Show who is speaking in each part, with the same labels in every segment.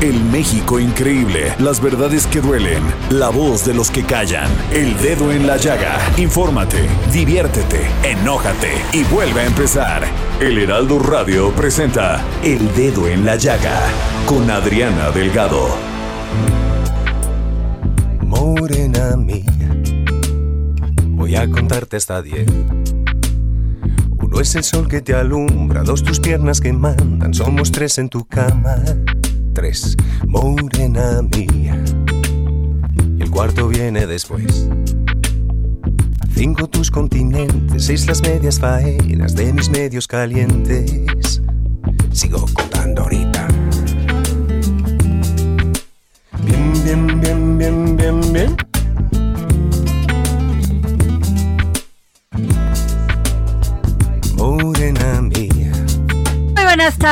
Speaker 1: El México increíble, las verdades que duelen, la voz de los que callan, el dedo en la llaga. Infórmate, diviértete, enójate y vuelve a empezar. El Heraldo Radio presenta El Dedo en la Llaga con Adriana Delgado.
Speaker 2: Morena mía, voy a contarte hasta diez. Uno es el sol que te alumbra, dos tus piernas que mandan, somos tres en tu cama tres, morena mía. El cuarto viene después. Cinco tus continentes, seis las medias faenas de mis medios calientes. Sigo contando ahorita.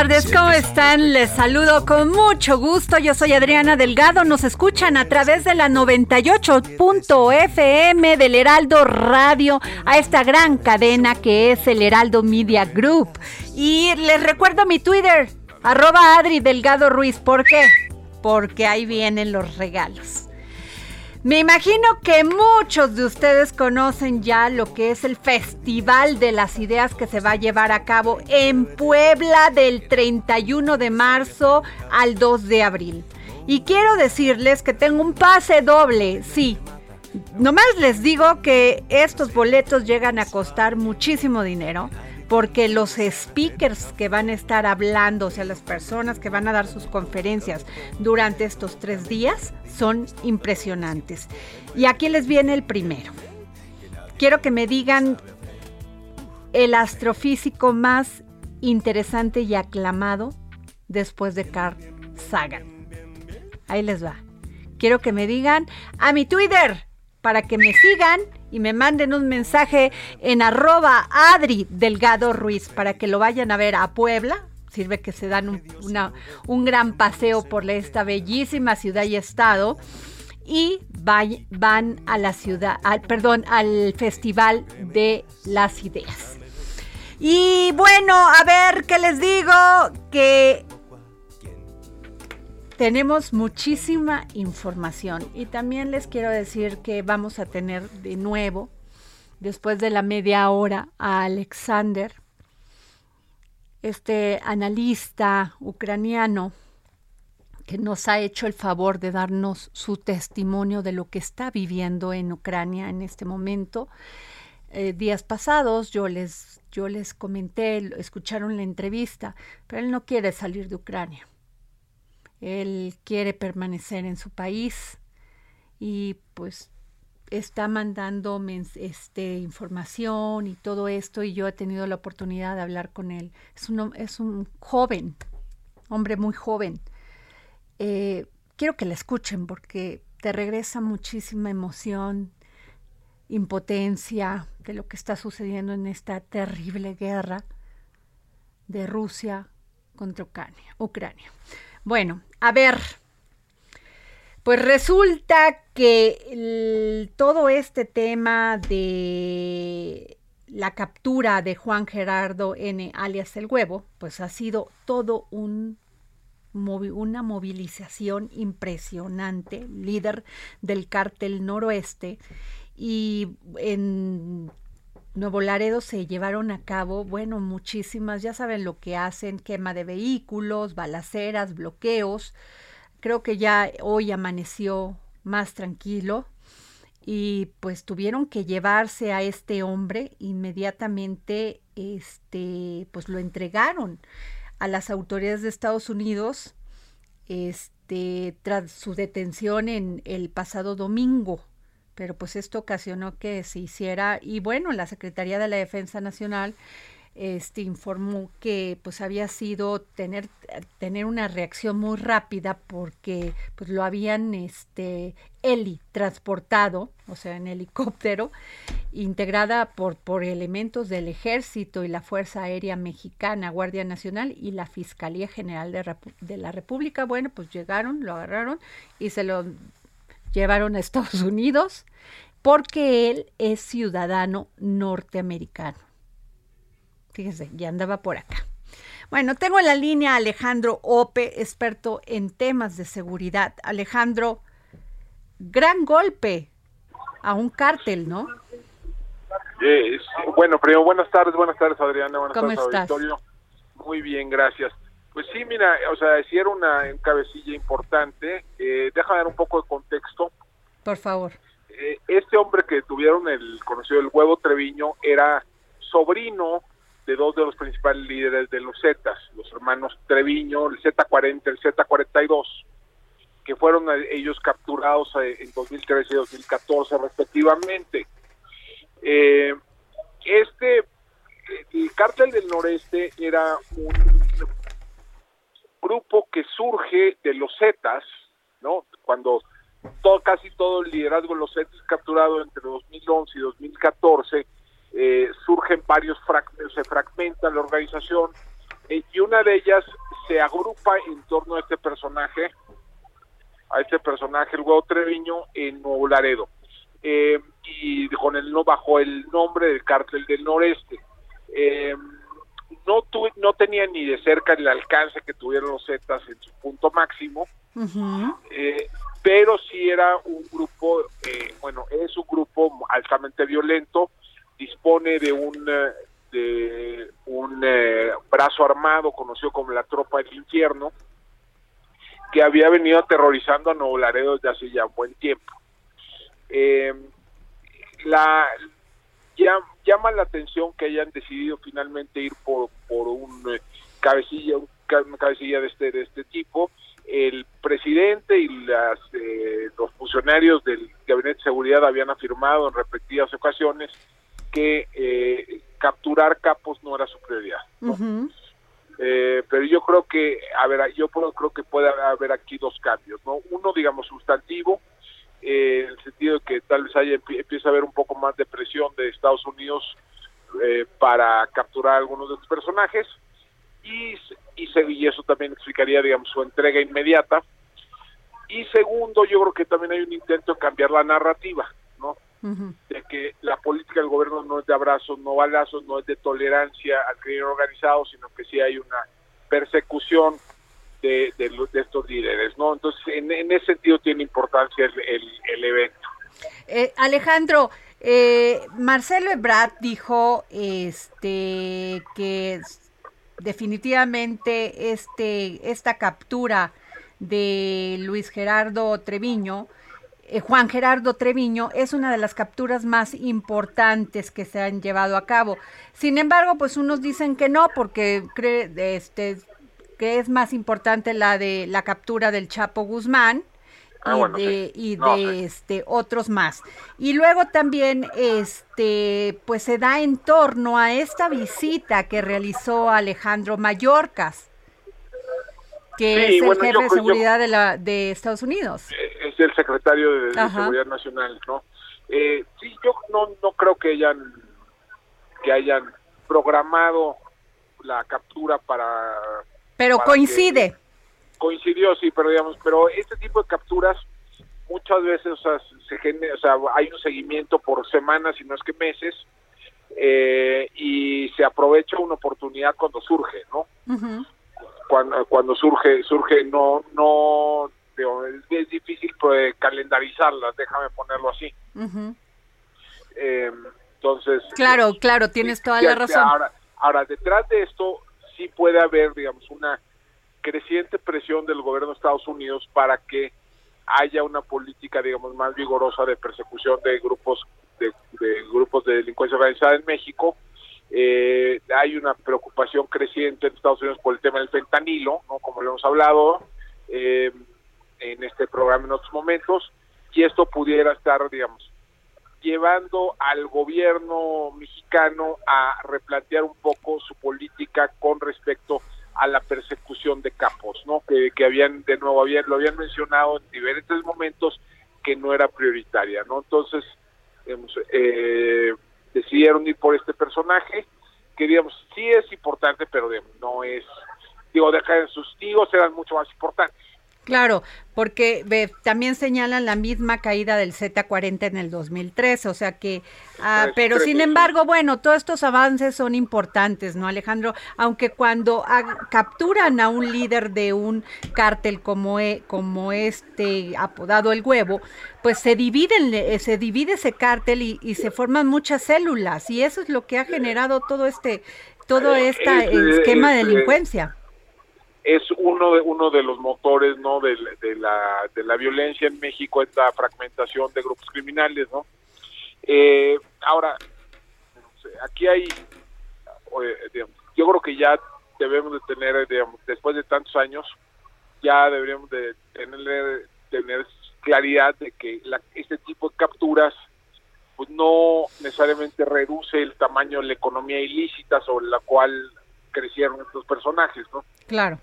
Speaker 3: Tardes, ¿cómo están? Les saludo con mucho gusto. Yo soy Adriana Delgado. Nos escuchan a través de la 98.fm del Heraldo Radio a esta gran cadena que es el Heraldo Media Group. Y les recuerdo mi Twitter, arroba Adri Delgado Ruiz. ¿Por qué? Porque ahí vienen los regalos. Me imagino que muchos de ustedes conocen ya lo que es el Festival de las Ideas que se va a llevar a cabo en Puebla del 31 de marzo al 2 de abril. Y quiero decirles que tengo un pase doble, sí. Nomás les digo que estos boletos llegan a costar muchísimo dinero porque los speakers que van a estar hablando, o sea, las personas que van a dar sus conferencias durante estos tres días, son impresionantes. Y aquí les viene el primero. Quiero que me digan el astrofísico más interesante y aclamado después de Carl Sagan. Ahí les va. Quiero que me digan a mi Twitter para que me sigan y me manden un mensaje en arroba Adri Delgado Ruiz para que lo vayan a ver a Puebla. Sirve que se dan un, un gran paseo por esta bellísima ciudad y estado. Y van a la ciudad, al, perdón, al Festival de las Ideas. Y bueno, a ver qué les digo, que tenemos muchísima información y también les quiero decir que vamos a tener de nuevo, después de la media hora, a Alexander, este analista ucraniano que nos ha hecho el favor de darnos su testimonio de lo que está viviendo en Ucrania en este momento. Eh, días pasados yo les, yo les comenté, escucharon la entrevista, pero él no quiere salir de Ucrania él quiere permanecer en su país y pues está mandando este, información y todo esto y yo he tenido la oportunidad de hablar con él. Es un, es un joven, hombre muy joven. Eh, quiero que la escuchen porque te regresa muchísima emoción, impotencia de lo que está sucediendo en esta terrible guerra de Rusia contra Ucrania. Ucrania. Bueno, a ver, Pues resulta que todo este tema de la captura de Juan Gerardo N. alias El Huevo, pues ha sido todo un una movilización impresionante, líder del cártel noroeste, y en Nuevo Laredo se llevaron a cabo, bueno, muchísimas, ya saben lo que hacen, quema de vehículos, balaceras, bloqueos. Creo que ya hoy amaneció más tranquilo y pues tuvieron que llevarse a este hombre inmediatamente, este, pues lo entregaron a las autoridades de Estados Unidos, este, tras su detención en el pasado domingo pero pues esto ocasionó que se hiciera y bueno, la Secretaría de la Defensa Nacional este informó que pues había sido tener tener una reacción muy rápida porque pues lo habían este heli transportado, o sea, en helicóptero, integrada por por elementos del Ejército y la Fuerza Aérea Mexicana, Guardia Nacional y la Fiscalía General de, de la República. Bueno, pues llegaron, lo agarraron y se lo llevaron a Estados Unidos porque él es ciudadano norteamericano. Fíjese, ya andaba por acá. Bueno, tengo en la línea a Alejandro Ope, experto en temas de seguridad. Alejandro, gran golpe a un cártel, ¿no?
Speaker 4: bueno, primero, buenas tardes, buenas tardes, Adriana. Buenas
Speaker 3: ¿Cómo
Speaker 4: tardes,
Speaker 3: estás?
Speaker 4: Muy bien, gracias. Pues sí, mira, o sea, si era una cabecilla importante. Eh, deja dar un poco de contexto.
Speaker 3: Por favor.
Speaker 4: Eh, este hombre que tuvieron el conocido el huevo Treviño era sobrino de dos de los principales líderes de los Zetas, los hermanos Treviño, el Z40, el Z42, que fueron ellos capturados eh, en 2013 y 2014 respectivamente. Eh, este, el cártel del noreste era un grupo que surge de los Zetas, ¿no? Cuando todo, casi todo el liderazgo de los Zetas capturado entre 2011 y 2014, eh, surgen varios fragmentos, se fragmenta la organización eh, y una de ellas se agrupa en torno a este personaje, a este personaje, el huevo Treviño, en Nuevo Laredo. Eh, y con el no bajo el nombre del cártel del noreste. Eh, no no tenía ni de cerca el alcance que tuvieron los Zetas en su punto máximo, eh, pero sí era un grupo, eh, bueno, es un grupo altamente violento, dispone de un eh, de un brazo armado conocido como la Tropa del Infierno, que había venido aterrorizando a Nuevo Laredo desde hace ya un buen tiempo. la llama la atención que hayan decidido finalmente ir por, por un eh, cabecilla, una cabecilla de este, de este tipo. El presidente y las, eh, los funcionarios del Gabinete de Seguridad habían afirmado en repetidas ocasiones que eh, capturar capos no era su prioridad. pero yo creo que, a ver, yo creo que puede haber aquí dos cambios, ¿no? Uno, digamos, sustantivo, eh, en el sentido de que tal vez haya, empieza a haber un poco más de presión de Estados Unidos eh, para capturar a algunos de los personajes y, y, eso también explicaría, digamos, su entrega inmediata. Y segundo, yo creo que también hay un intento de cambiar la narrativa, ¿no? De que la política del gobierno no es de abrazos, no balazos, no es de tolerancia al crimen organizado, sino que sí hay una persecución de, de, estos líderes, ¿no? Entonces, en, ese sentido tiene importancia el, evento.
Speaker 3: Eh, Alejandro, eh, Marcelo Ebrard dijo este que definitivamente este esta captura de Luis Gerardo Treviño eh, Juan Gerardo Treviño es una de las capturas más importantes que se han llevado a cabo. Sin embargo, pues unos dicen que no porque cree, este, que es más importante la de la captura del Chapo Guzmán ah, y de, este otros más. Y luego también este pues se da en torno a esta visita que realizó Alejandro Mallorcas, que es el jefe de seguridad de la de Estados Unidos.
Speaker 4: Eh, es el secretario de, Seguridad Nacional, ¿no? Eh, sí, yo no no creo que hayan que hayan programado la captura para
Speaker 3: pero coincide.
Speaker 4: Coincidió, sí, pero digamos, pero este tipo de capturas muchas veces o sea, se genera, o sea, hay un seguimiento por semanas, si no es que meses, eh, y se aprovecha una oportunidad cuando surge, ¿no? cuando, cuando surge, surge no, no, es, difícil pues, calendarizarlas, déjame ponerlo así. Eh, entonces...
Speaker 3: Claro, claro, tienes toda la razón.
Speaker 4: Ahora, ahora, detrás de esto sí puede haber, digamos, una creciente presión del gobierno de Estados Unidos para que haya una política, digamos, más vigorosa de persecución de grupos de, grupos de delincuencia organizada en México. Eh, hay una preocupación creciente en Estados Unidos por el tema del fentanilo, ¿no? como lo hemos hablado eh, en este programa en otros momentos, y esto pudiera estar, digamos, llevando al gobierno mexicano a replantear un poco su política con respecto a la persecución de capos, ¿no? Que, habían, de nuevo, habían, lo habían mencionado en diferentes momentos que no era prioritaria, ¿no? Entonces, eh, decidieron ir por este personaje, que digamos, sí es importante, pero no es, digo, dejar en sus tíos eran mucho más importantes.
Speaker 3: Claro, porque también señalan la misma caída del Z40 en el 2013, o sea que, ah, pero sin embargo, bueno, todos estos avances son importantes, ¿no, Alejandro? Aunque cuando capturan a un líder de un cártel como, e, como este apodado El Huevo, pues se dividen, eh, se divide ese cártel y, y se forman muchas células y eso es lo que ha generado todo este, todo este esquema de delincuencia
Speaker 4: es uno de uno de los motores no de, la de la violencia en México esta fragmentación de grupos criminales no eh, ahora aquí hay yo creo que ya debemos de tener después de tantos años ya deberíamos de tener tener claridad de que este tipo de capturas pues no necesariamente reduce el tamaño de la economía ilícita sobre la cual crecieron estos personajes, ¿no?
Speaker 3: Claro.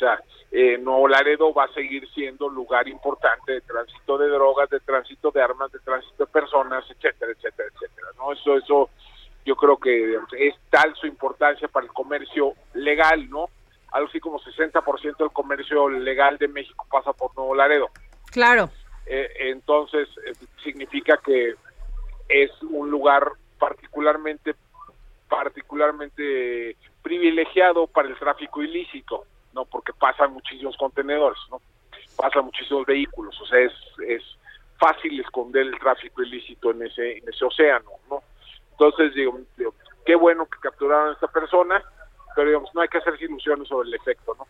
Speaker 4: O sea, eh, Nuevo Laredo va a seguir siendo lugar importante de tránsito de drogas, de tránsito de armas, de tránsito de personas, etcétera, etcétera, etcétera. ¿no? Eso, eso, yo creo que es tal su importancia para el comercio legal, ¿no? Algo así como 60% del comercio legal de México pasa por Nuevo Laredo.
Speaker 3: Claro.
Speaker 4: Eh, entonces, eh, significa que es un lugar particularmente particularmente privilegiado para el tráfico ilícito. ¿No? Porque pasan muchísimos contenedores, ¿no? Pasan muchísimos vehículos, o sea, es, es fácil esconder el tráfico ilícito en ese, en ese océano, ¿no? Entonces, digo, qué bueno que capturaron a esta persona, pero digamos, no hay que hacerse ilusiones sobre el efecto, ¿no?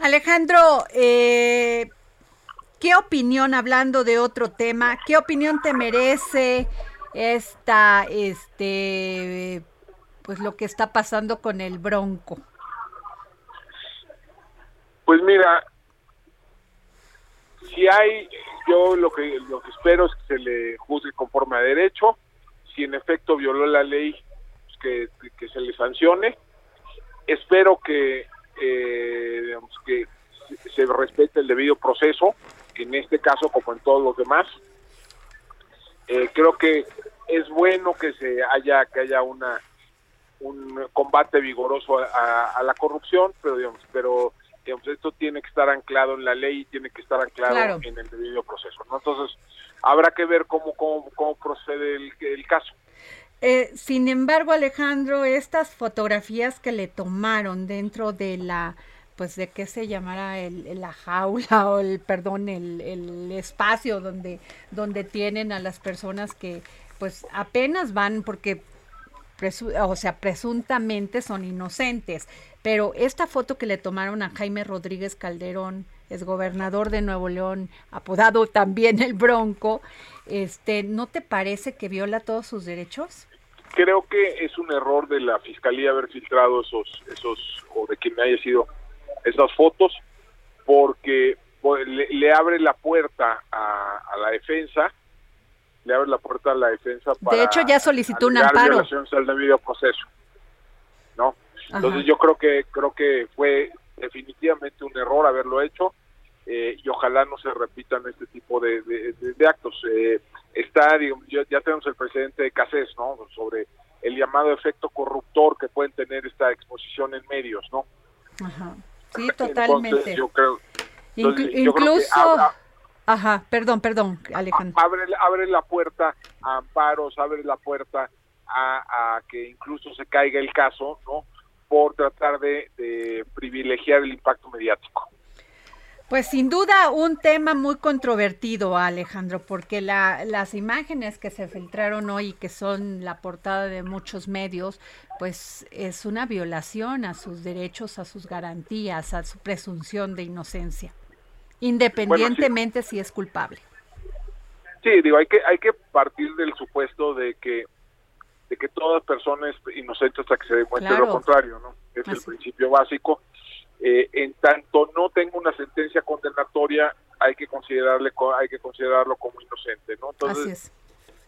Speaker 3: Alejandro, eh, ¿qué opinión, hablando de otro tema, qué opinión te merece esta, este, pues lo que está pasando con el Bronco?
Speaker 4: Pues mira, si hay, yo lo que lo que espero es que se le juzgue conforme a derecho. Si en efecto violó la ley, pues que, se le sancione. Espero que, eh, digamos, que se respete el debido proceso, en este caso como en todos los demás. Eh, creo que es bueno que se haya que haya una un combate vigoroso a, a la corrupción, pero digamos, pero esto tiene que estar anclado en la ley y tiene que estar anclado en el debido proceso. ¿no? Entonces, habrá que ver cómo, cómo, procede el, caso.
Speaker 3: Eh, sin embargo, Alejandro, estas fotografías que le tomaron dentro de la, pues de qué se llamará el, la jaula o el, perdón, el, el espacio donde, donde tienen a las personas que pues apenas van porque o sea, presuntamente son inocentes. Pero esta foto que le tomaron a Jaime Rodríguez Calderón, es gobernador de Nuevo León, apodado también el Bronco, este, ¿no te parece que viola todos sus derechos?
Speaker 4: Creo que es un error de la fiscalía haber filtrado esos, esos o de quien haya sido esas fotos, porque pues, le, abre la puerta a, a la defensa le abre la puerta a la defensa para
Speaker 3: de hecho ya solicitó un amparo.
Speaker 4: al debido proceso no entonces yo creo que creo que fue definitivamente un error haberlo hecho eh, y ojalá no se repitan este tipo de, de, actos. Eh, está digamos, ya, tenemos el presidente de CACES no sobre el llamado efecto corruptor que pueden tener esta exposición en medios no
Speaker 3: Ajá. sí totalmente.
Speaker 4: yo creo
Speaker 3: incluso Ajá, perdón, perdón, Alejandro.
Speaker 4: Abre, abre la puerta a amparos, abre la puerta a, que incluso se caiga el caso, ¿no? Por tratar de privilegiar el impacto mediático.
Speaker 3: Pues sin duda un tema muy controvertido, Alejandro, porque la, las imágenes que se filtraron hoy, que son la portada de muchos medios, pues es una violación a sus derechos, a sus garantías, a su presunción de inocencia, independientemente si es culpable.
Speaker 4: Sí, digo, hay que hay que partir del supuesto de que de que toda persona es inocente hasta que se demuestre lo contrario, ¿no? Es el principio básico eh, en tanto no tenga una sentencia condenatoria, hay que considerarle hay que considerarlo como inocente, ¿no? Entonces,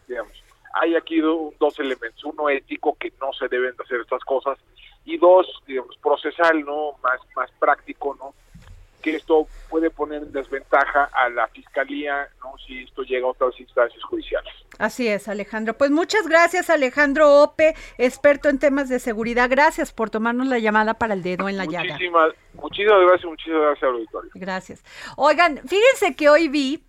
Speaker 4: digamos, hay aquí dos elementos, uno ético que no se deben de hacer estas cosas y dos, digamos, procesal, ¿no? Más más práctico, ¿no? Que esto puede poner en desventaja a la fiscalía, ¿no? Si esto llega a otras instancias judiciales.
Speaker 3: Así es, Alejandro. Pues muchas gracias, Alejandro Ope, experto en temas de seguridad. Gracias por tomarnos la llamada para el dedo en la llaga.
Speaker 4: Muchísimas, muchísimas gracias, muchísimas gracias al auditorio.
Speaker 3: Gracias. Oigan, fíjense que hoy vi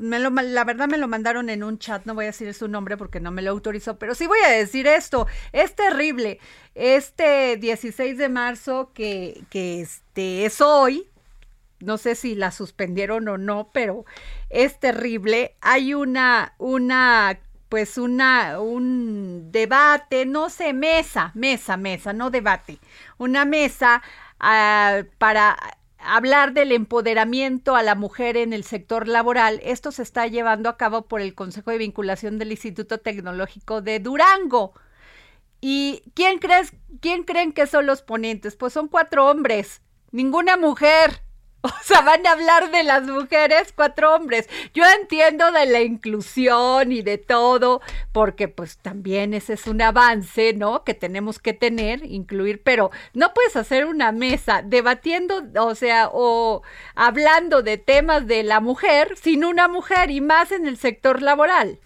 Speaker 3: me lo, la verdad me lo mandaron en un chat, no voy a decir su nombre porque no me lo autorizó, pero sí voy a decir esto, es terrible. Este 16 de marzo que, que este es hoy, no sé si la suspendieron o no, pero es terrible. Hay una, una, pues una, un debate, no sé, mesa, mesa, mesa, no debate, una mesa ah, para hablar del empoderamiento a la mujer en el sector laboral. Esto se está llevando a cabo por el Consejo de Vinculación del Instituto Tecnológico de Durango. ¿Y quién crees, quién creen que son los ponentes? Pues son cuatro hombres, ninguna mujer. O sea, van a hablar de las mujeres, cuatro hombres. Yo entiendo de la inclusión y de todo, porque pues también ese es un avance, ¿no? Que tenemos que tener, incluir, pero no puedes hacer una mesa debatiendo, o sea, o hablando de temas de la mujer sin una mujer y más en el sector laboral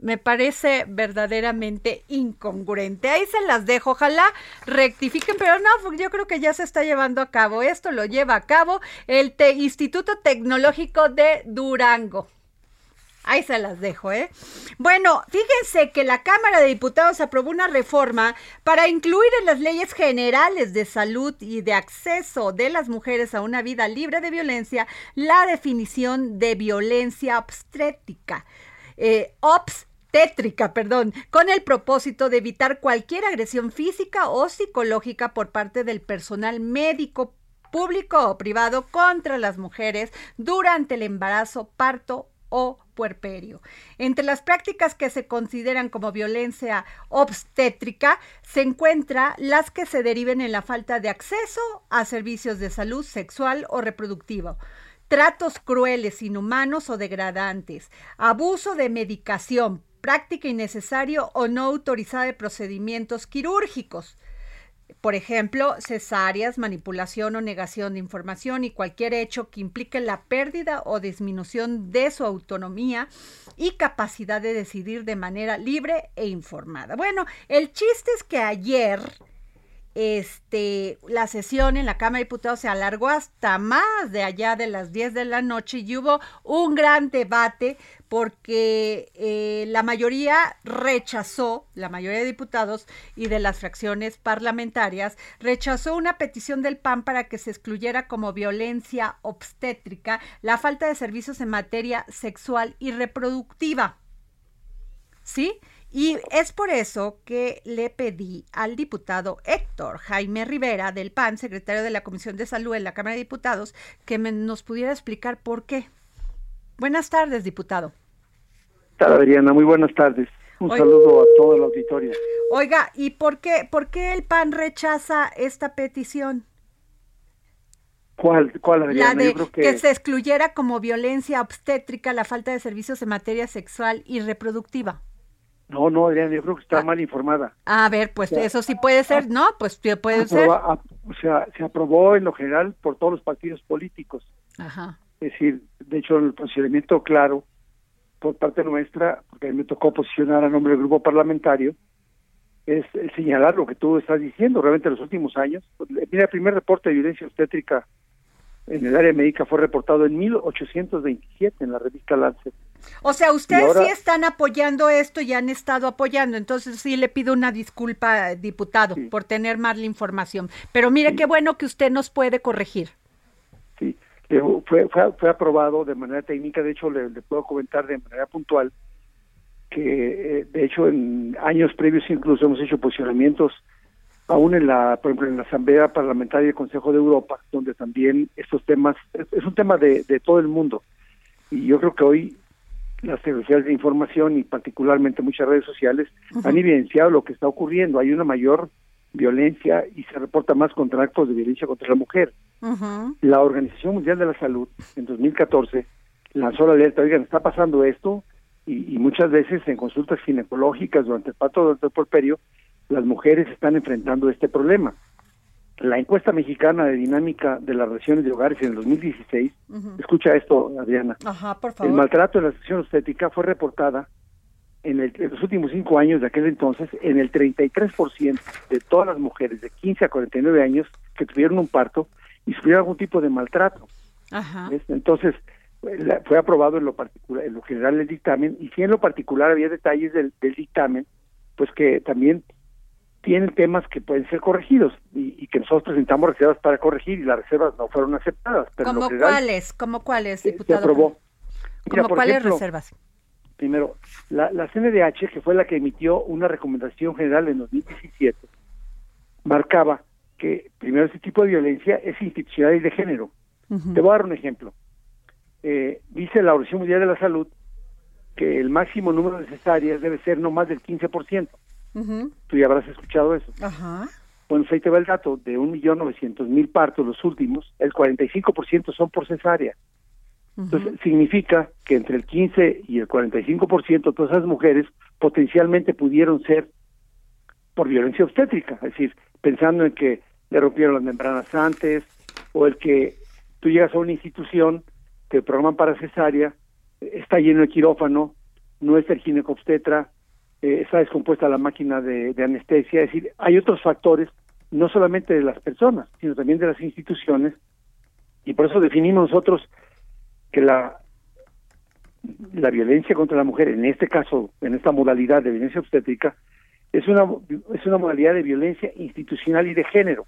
Speaker 3: me parece verdaderamente incongruente. Ahí se las dejo, ojalá rectifiquen, pero no, yo creo que ya se está llevando a cabo. Esto lo lleva a cabo el Instituto Tecnológico de Durango. Ahí se las dejo, ¿eh? Bueno, fíjense que la Cámara de Diputados aprobó una reforma para incluir en las leyes generales de salud y de acceso de las mujeres a una vida libre de violencia la definición de violencia obstétrica. Eh, tétrica, perdón, con el propósito de evitar cualquier agresión física o psicológica por parte del personal médico público o privado contra las mujeres durante el embarazo, parto o puerperio. Entre las prácticas que se consideran como violencia obstétrica se encuentra las que se deriven en la falta de acceso a servicios de salud sexual o reproductivo, tratos crueles, inhumanos o degradantes, abuso de medicación, práctica innecesario o no autorizada de procedimientos quirúrgicos. Por ejemplo, cesáreas, manipulación o negación de información y cualquier hecho que implique la pérdida o disminución de su autonomía y capacidad de decidir de manera libre e informada. Bueno, el chiste es que ayer este, la sesión en la Cámara de Diputados se alargó hasta más de allá de las 10 de la noche y hubo un gran debate porque eh, la mayoría rechazó, la mayoría de diputados y de las fracciones parlamentarias, rechazó una petición del PAN para que se excluyera como violencia obstétrica la falta de servicios en materia sexual y reproductiva. ¿Sí? Y es por eso que le pedí al diputado Héctor Jaime Rivera del PAN, secretario de la Comisión de Salud en la Cámara de Diputados, que nos pudiera explicar por qué. Buenas tardes, diputado.
Speaker 5: Hola, Adriana, muy buenas tardes. Un saludo a todo el auditorio.
Speaker 3: Oiga, ¿y por qué, por qué el PAN rechaza esta petición?
Speaker 5: ¿Cuál, cuál Adriana?
Speaker 3: La de que... que... se excluyera como violencia obstétrica la falta de servicios en materia sexual y reproductiva.
Speaker 5: No, no, Adriana, yo creo que está ah. mal informada.
Speaker 3: A ver, pues eso sí puede ser, ¿no? Pues puede ser.
Speaker 5: o sea, se aprobó en lo general por todos los partidos políticos.
Speaker 3: Ajá.
Speaker 5: Es decir, de hecho, el procedimiento claro por parte nuestra, porque a mí me tocó posicionar a nombre del grupo parlamentario, es, señalar lo que tú estás diciendo. Realmente en los últimos años, mira, el primer reporte de violencia obstétrica
Speaker 6: en el área médica fue reportado en 1827 en la revista Lancet.
Speaker 3: O sea, ustedes sí están apoyando esto y han estado apoyando, entonces sí le pido una disculpa, diputado, por tener mal la información. Pero mire qué bueno que usted nos puede corregir.
Speaker 6: Fue, fue, fue aprobado de manera técnica, de hecho le, puedo comentar de manera puntual que eh, de hecho en años previos incluso hemos hecho posicionamientos aún en la, por ejemplo, en la Asamblea Parlamentaria del Consejo de Europa, donde también estos temas, es, un tema de, de, todo el mundo. Y yo creo que hoy las tecnologías de información y particularmente muchas redes sociales han evidenciado lo que está ocurriendo. Hay una mayor violencia y se reporta más contra actos de violencia contra la mujer. La Organización Mundial de la Salud en 2014 lanzó la alerta, oigan, está pasando esto y, muchas veces en consultas ginecológicas durante el parto, durante el porperio, las mujeres están enfrentando este problema. La encuesta mexicana de dinámica de las relaciones de hogares en el 2016, escucha esto, Adriana. El maltrato en la sección estética fue reportada en, el, en, los últimos cinco años de aquel entonces en el 33% de todas las mujeres de 15 a 49 años que tuvieron un parto y sufrieron algún tipo de maltrato. Entonces, fue aprobado en lo particular, en lo general el dictamen, y si en lo particular había detalles del, del dictamen, pues que también tienen temas que pueden ser corregidos y, que nosotros presentamos reservas para corregir y las reservas no fueron aceptadas.
Speaker 3: Pero ¿Cómo cuáles? ¿Cómo cuáles, diputado?
Speaker 6: Se aprobó.
Speaker 3: ¿Cómo cuáles reservas?
Speaker 6: Primero, la, la CNDH, que fue la que emitió una recomendación general en 2017, marcaba que primero este tipo de violencia es institucional y de género. Te voy a dar un ejemplo. Eh, dice la Organización Mundial de la Salud que el máximo número de cesáreas debe ser no más del 15%. Tú ya habrás escuchado eso. Ajá. Bueno, pues ahí te va el dato, de 1.900.000 partos los últimos, el 45% son por cesárea. Entonces, significa que entre el 15 y el 45% de todas esas mujeres potencialmente pudieron ser por violencia obstétrica, es decir, pensando en que le rompieron las membranas antes, o el que tú llegas a una institución, te programan para cesárea, está lleno de quirófano, no es el ginecobstetra, eh, está descompuesta la máquina de, anestesia, es decir, hay otros factores, no solamente de las personas, sino también de las instituciones, y por eso definimos nosotros que la la violencia contra la mujer, en este caso, en esta modalidad de violencia obstétrica, es una es una modalidad de violencia institucional y de género,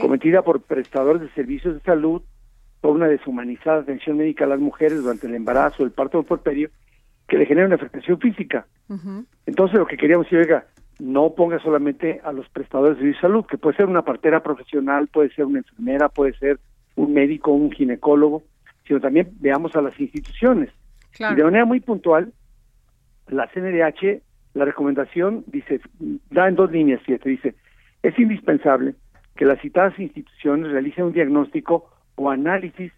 Speaker 6: cometida por prestadores de servicios de salud, por una deshumanizada atención médica a las mujeres durante el embarazo, el parto o el porperio, que le genera una afectación física. Entonces lo que queríamos decir, oiga, no ponga solamente a los prestadores de salud, que puede ser una partera profesional, puede ser una enfermera, puede ser un médico, un ginecólogo, sino también veamos a las instituciones. Y de manera muy puntual, la CNDH, la recomendación dice, da en dos líneas, siete, dice, es indispensable que las citadas instituciones realicen un diagnóstico o análisis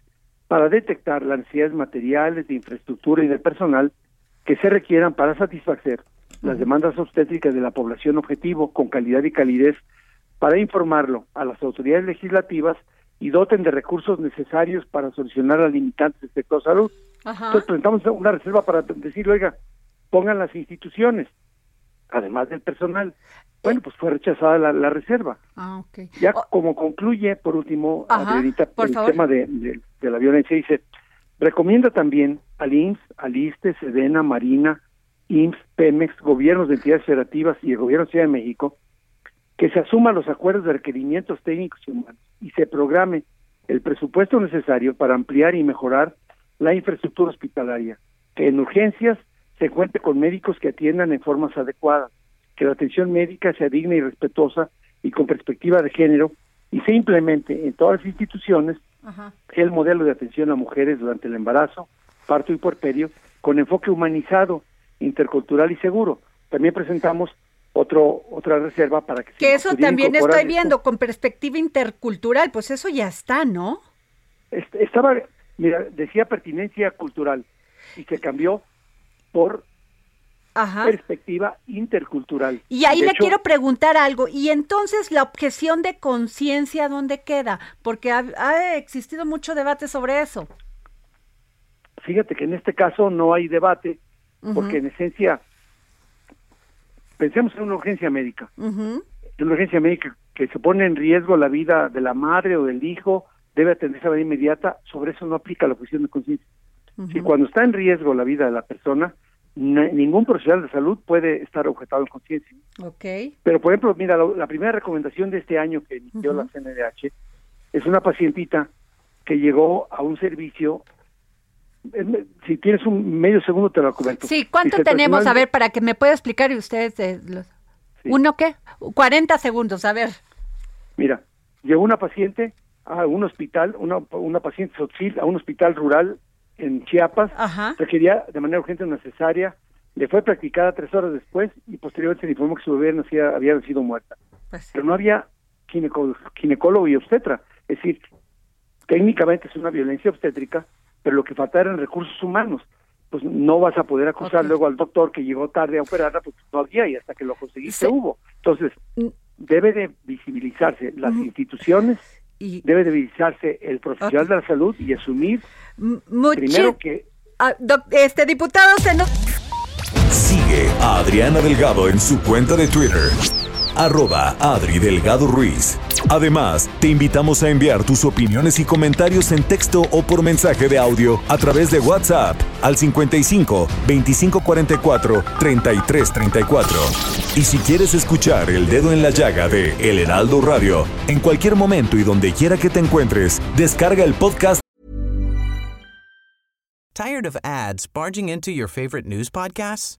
Speaker 6: para detectar las necesidades materiales, de infraestructura y de personal que se requieran para satisfacer las demandas obstétricas de la población objetivo con calidad y calidez para informarlo a las autoridades legislativas y doten de recursos necesarios para solucionar las limitantes del sector salud. Entonces presentamos una reserva para decir, oiga, pongan las instituciones, además del personal. Bueno, pues fue rechazada la, reserva. Ah, Ya como concluye, por último, el tema de, de, la violencia, dice, Recomienda también al IMSS, al ISTE, SEDENA, Marina, IMSS, Pemex, gobiernos de entidades federativas y el gobierno de Ciudad de México que se asuman los acuerdos de requerimientos técnicos y humanos y se programe el presupuesto necesario para ampliar y mejorar la infraestructura hospitalaria, que en urgencias se cuente con médicos que atiendan en formas adecuadas, que la atención médica sea digna y respetuosa y con perspectiva de género y se implemente en todas las instituciones el modelo de atención a mujeres durante el embarazo, parto y puerperio, con enfoque humanizado, intercultural y seguro. También presentamos otro otra reserva para que,
Speaker 3: que eso también estoy viendo con perspectiva intercultural, pues eso ya está, ¿no?
Speaker 6: Estaba, mira, decía pertinencia cultural y se cambió por perspectiva intercultural.
Speaker 3: Y ahí le quiero preguntar algo, y entonces la objeción de conciencia, ¿dónde queda? Porque ha, existido mucho debate sobre eso.
Speaker 6: Fíjate que en este caso no hay debate, porque en esencia, pensemos en una urgencia médica, una urgencia médica que se pone en riesgo la vida de la madre o del hijo
Speaker 5: debe atenderse a manera inmediata, sobre eso no aplica la cuestión de conciencia. Si cuando está en riesgo la vida de la persona, ningún profesional de salud puede estar objetado en conciencia.
Speaker 3: Okay.
Speaker 5: Pero, por ejemplo, mira, la, primera recomendación de este año que emitió la CNDH es una pacientita que llegó a un servicio si tienes un medio segundo te lo comento.
Speaker 3: Sí, ¿cuánto tenemos? A ver, para que me pueda explicar y ustedes los... ¿Uno qué? 40 segundos, a ver.
Speaker 5: Mira, llegó una paciente a un hospital, una, una paciente sotil a un hospital rural en Chiapas, requería de manera urgente una cesárea, le fue practicada tres horas después y posteriormente se informó que su bebé nacía, había sido muerta. Pues Pero no había ginecólogo y obstetra. Es decir, técnicamente es una violencia obstétrica, pero lo que falta eran recursos humanos. Pues no vas a poder acusar luego al doctor que llegó tarde a operarla porque no había y hasta que lo conseguiste hubo. Entonces, mm. debe de visibilizarse las instituciones, y... debe de visibilizarse el profesional de la salud y asumir primero que...
Speaker 3: Ah, este diputado se nos...
Speaker 1: Sigue a Adriana Delgado en su cuenta de Twitter arroba Adri Delgado Ruiz. Además, te invitamos a enviar tus opiniones y comentarios en texto o por mensaje de audio a través de WhatsApp al 55 2544 3334. Y si quieres escuchar El Dedo en la Llaga de El Heraldo Radio, en cualquier momento y donde quiera que te encuentres, descarga el podcast.
Speaker 7: ¿Tired of ads barging into your favorite news podcasts?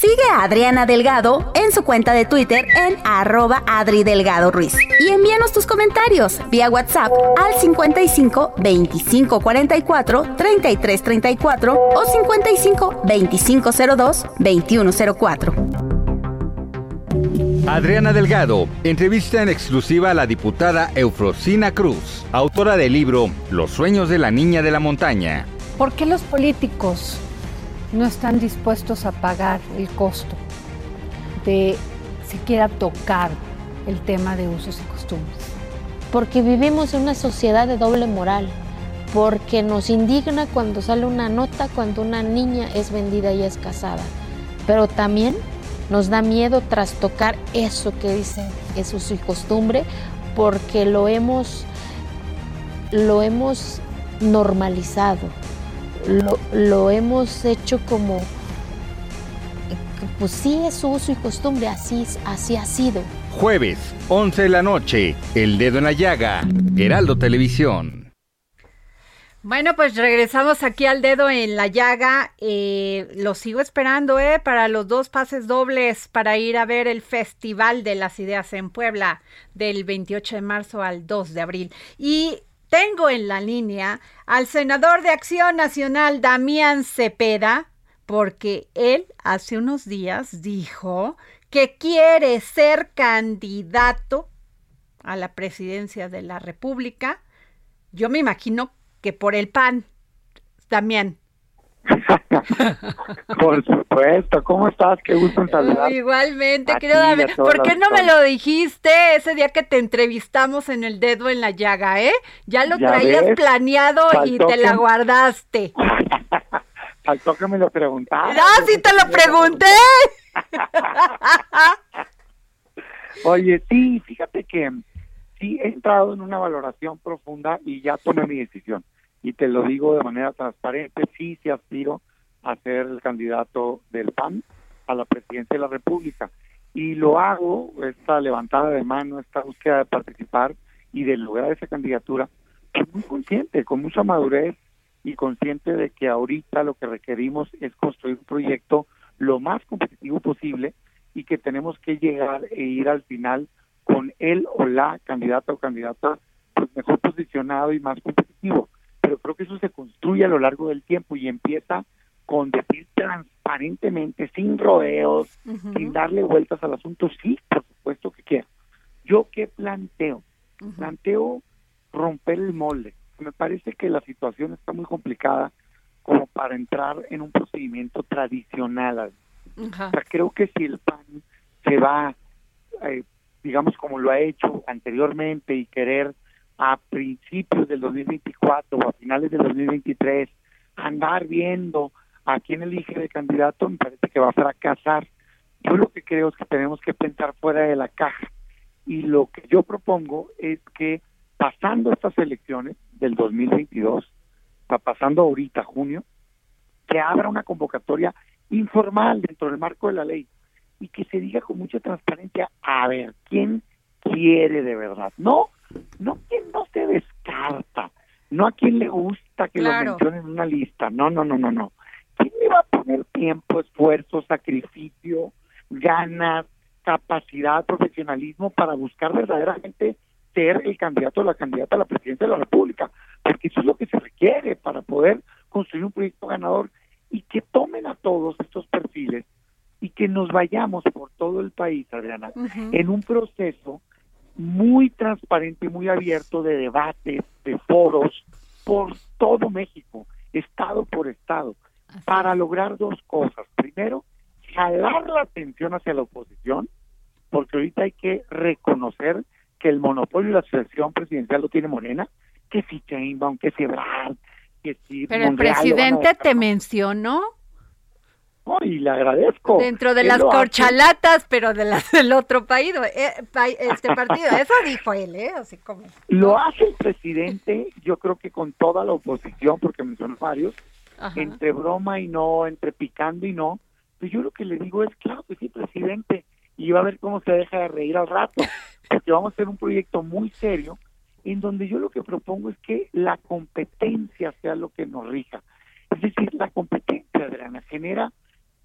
Speaker 8: Sigue a Adriana Delgado en su cuenta de Twitter en arroba Adri Delgado Ruiz. Y envíanos tus comentarios vía WhatsApp al 55 25 44 33 34 o 55 25 02 21 04.
Speaker 9: Adriana Delgado entrevista en exclusiva a la diputada Eufrosina Cruz, autora del libro Los sueños de la niña de la montaña.
Speaker 3: ¿Por qué los políticos no están dispuestos a pagar el costo de siquiera tocar el tema de usos y costumbres.
Speaker 10: Porque vivimos en una sociedad de doble moral, porque nos indigna cuando sale una nota cuando una niña es vendida y es casada, pero también nos da miedo trastocar eso que dicen es uso y costumbre, porque lo hemos, lo hemos normalizado lo, lo hemos hecho como, pues sí es su uso y costumbre, así, así ha sido.
Speaker 9: Jueves, 11 de la noche, El Dedo en la Llaga, Heraldo Televisión.
Speaker 3: Bueno, pues regresamos aquí al dedo en la llaga. Eh, lo sigo esperando, ¿eh? Para los dos pases dobles para ir a ver el Festival de las Ideas en Puebla del 28 de marzo al 2 de abril. Y tengo en la línea al senador de Acción Nacional, Damián Cepeda, porque él hace unos días dijo que quiere ser candidato a la presidencia de la República. Yo me imagino que por el PAN, también.
Speaker 5: Por supuesto, ¿cómo estás? Qué gusto saludar.
Speaker 3: Igualmente, querido David. ¿Por qué no me lo dijiste ese día que te entrevistamos en el dedo en la llaga, eh? Ya lo traías planeado y te la guardaste.
Speaker 5: Faltó que me lo preguntaras.
Speaker 3: ¡Ah, sí te lo pregunté!
Speaker 5: Oye, sí, fíjate que sí he entrado en una valoración profunda y ya tomé mi decisión y te lo digo de manera transparente, sí, sí aspiro a ser el candidato del PAN a la presidencia de la República. Y lo hago, esta levantada de mano, esta búsqueda de participar y de lograr esa candidatura, pues muy consciente, con mucha madurez y consciente de que ahorita lo que requerimos es construir un proyecto lo más competitivo posible y que tenemos que llegar e ir al final con él o la candidata o candidata pues mejor posicionado y más competitivo. Pero creo que eso se construye a lo largo del tiempo y empieza con decir transparentemente, sin rodeos, sin darle vueltas al asunto, sí, por supuesto que quiero. ¿Yo qué planteo? Planteo romper el molde. Me parece que la situación está muy complicada como para entrar en un procedimiento tradicional. O sea, creo que si el PAN se va, eh, digamos como lo ha hecho anteriormente y querer a principios del 2024 o a finales del 2023 andar viendo a quién elige de candidato, me parece que va a fracasar. Yo lo que creo es que tenemos que pensar fuera de la caja. Y lo que yo propongo es que pasando estas elecciones del 2022, está pasando ahorita junio, que abra una convocatoria informal dentro del marco de la ley y que se diga con mucha transparencia, a ver, ¿quién quiere de verdad? No, no quien no se descarta, no a quien le gusta que lo mencionen en una lista, no, no, no, no, no. ¿Quién le va a poner tiempo, esfuerzo, sacrificio, ganas, capacidad, profesionalismo para buscar verdaderamente ser el candidato o la candidata a la presidencia de la República? Porque eso es lo que se requiere para poder construir un proyecto ganador. Y que tomen a todos estos perfiles y que nos vayamos por todo el país, Adriana, en un proceso muy transparente y muy abierto de debates, de foros, por todo México, estado por estado, para lograr dos cosas. Primero, jalar la atención hacia la oposición, porque ahorita hay que reconocer que el monopolio de la sucesión presidencial lo tiene Morena, que si Chainbaum, que si Ebrard, que si
Speaker 3: Pero el presidente te mencionó
Speaker 5: y le agradezco.
Speaker 3: Dentro de las corchalatas, pero de las del otro país, eh, este partido, eso dijo él, ¿eh? Así como.
Speaker 5: Lo hace el presidente, yo creo que con toda la oposición, porque mencionó varios, entre broma y no, entre picando y no, pues yo lo que le digo es, claro que sí, presidente, y va a ver cómo se deja de reír al rato, porque vamos a hacer un proyecto muy serio, en donde yo lo que propongo es que la competencia sea lo que nos rija. Es decir, la competencia, Adriana, genera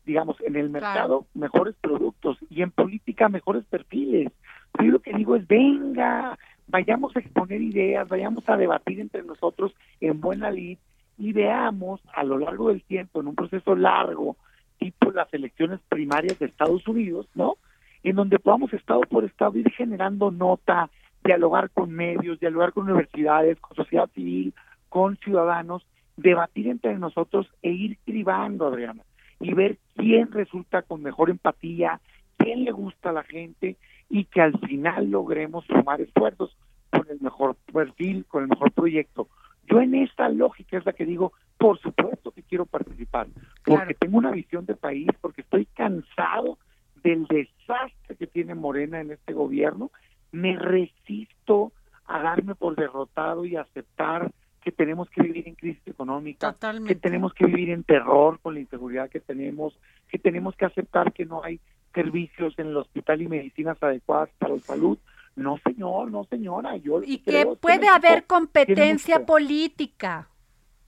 Speaker 5: digamos, en el mercado mejores productos y en política mejores perfiles. Yo lo que digo es, venga, vayamos a exponer ideas, vayamos a debatir entre nosotros en buena lid y veamos a lo largo del tiempo, en un proceso largo, tipo las elecciones primarias de Estados Unidos, ¿no? En donde podamos estado por estado ir generando nota, dialogar con medios, dialogar con universidades, con sociedad civil, con ciudadanos, debatir entre nosotros e ir cribando, Adriana y ver quién resulta con mejor empatía, quién le gusta a la gente y que al final logremos sumar esfuerzos con el mejor perfil, con el mejor proyecto. Yo en esta lógica es la que digo, por supuesto que quiero participar, porque tengo una visión de país, porque estoy cansado del desastre que tiene Morena en este gobierno, me resisto a darme por derrotado y aceptar que tenemos que vivir en crisis económica, que tenemos que vivir en terror con la inseguridad que tenemos, que tenemos que aceptar que no hay servicios en el hospital y medicinas adecuadas para la salud. No, señor, no, señora. Yo
Speaker 3: y que puede haber competencia política,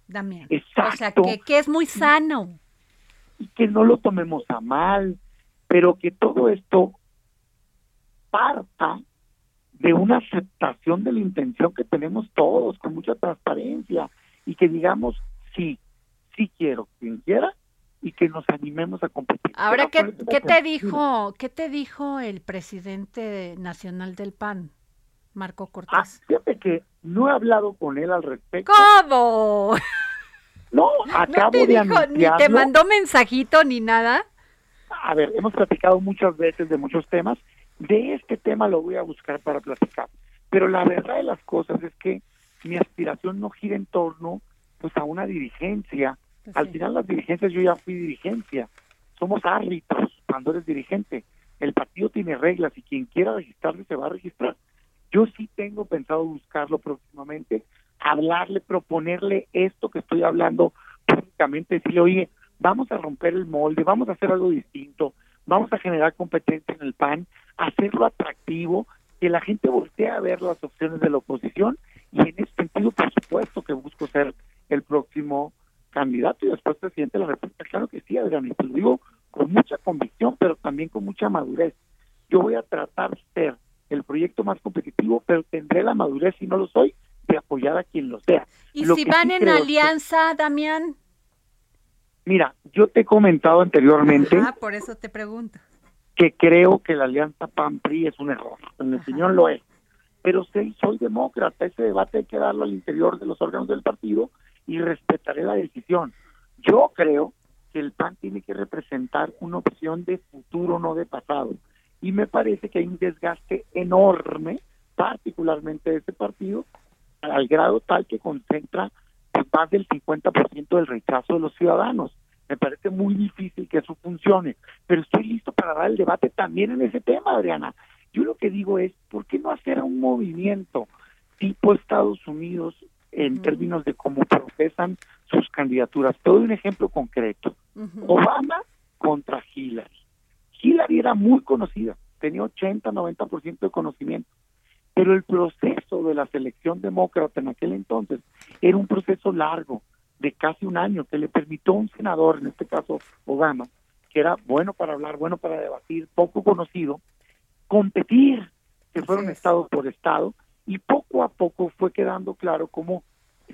Speaker 3: Damián.
Speaker 5: Exacto.
Speaker 3: O sea, que, que es muy sano.
Speaker 5: Y que no lo tomemos a mal, pero que todo esto parta de una aceptación de la intención que tenemos todos, con mucha transparencia, y que digamos, sí, sí quiero, quien quiera, y que nos animemos a competir.
Speaker 3: Ahora, ¿qué, ¿qué te dijo, qué te dijo el presidente nacional del PAN, Marco Cortés? Ah,
Speaker 5: fíjate que no he hablado con él al respecto.
Speaker 3: ¿Cómo?
Speaker 5: No, acabo
Speaker 3: te
Speaker 5: de
Speaker 3: dijo, Ni te mandó mensajito ni nada.
Speaker 5: A ver, hemos platicado muchas veces de muchos temas de este tema lo voy a buscar para platicar. Pero la verdad de las cosas es que mi aspiración no gira en torno pues a una dirigencia. Pues Al final las dirigencias yo ya fui dirigencia. Somos árbitros cuando eres dirigente. El partido tiene reglas y quien quiera registrarse se va a registrar. Yo sí tengo pensado buscarlo próximamente, hablarle, proponerle esto que estoy hablando públicamente, decirle, oye, vamos a romper el molde, vamos a hacer algo distinto, vamos a generar competencia en el PAN, hacerlo atractivo, que la gente voltee a ver las opciones de la oposición y en ese sentido, por supuesto, que busco ser el próximo candidato y después presidente de la República. Claro que sí, Adrián, y te lo digo con mucha convicción, pero también con mucha madurez. Yo voy a tratar de ser el proyecto más competitivo, pero tendré la madurez, si no lo soy, de apoyar a quien lo sea.
Speaker 3: ¿Y
Speaker 5: Lo
Speaker 3: si van
Speaker 5: sí
Speaker 3: en
Speaker 5: es que-
Speaker 3: alianza, Damián?
Speaker 5: Mira, yo te he comentado anteriormente
Speaker 3: Ah, por eso te pregunto.
Speaker 5: que creo que la alianza PAN-PRI es un error. En mi opinión lo es. Pero sí, soy demócrata. Ese debate hay que darlo al interior de los órganos del partido y respetaré la decisión. Yo creo que el PAN tiene que representar una opción de futuro, no de pasado. Y me parece que hay un desgaste enorme, particularmente de ese partido, al grado tal que concentra más del 50% del rechazo de los ciudadanos. Me parece muy difícil que eso funcione, pero estoy listo para dar el debate también en ese tema, Adriana. Yo lo que digo es, ¿por qué no hacer un movimiento tipo Estados Unidos en términos de cómo procesan sus candidaturas? Te doy un ejemplo concreto. Obama contra Hillary. Hillary era muy conocida, tenía 80, 90% de conocimiento, pero el proceso de la selección demócrata en aquel entonces era un proceso largo, de casi un año, que le permitió a un senador, en este caso Obama, que era bueno para hablar, bueno para debatir, poco conocido, competir. Se fueron estado por estado y poco a poco fue quedando claro cómo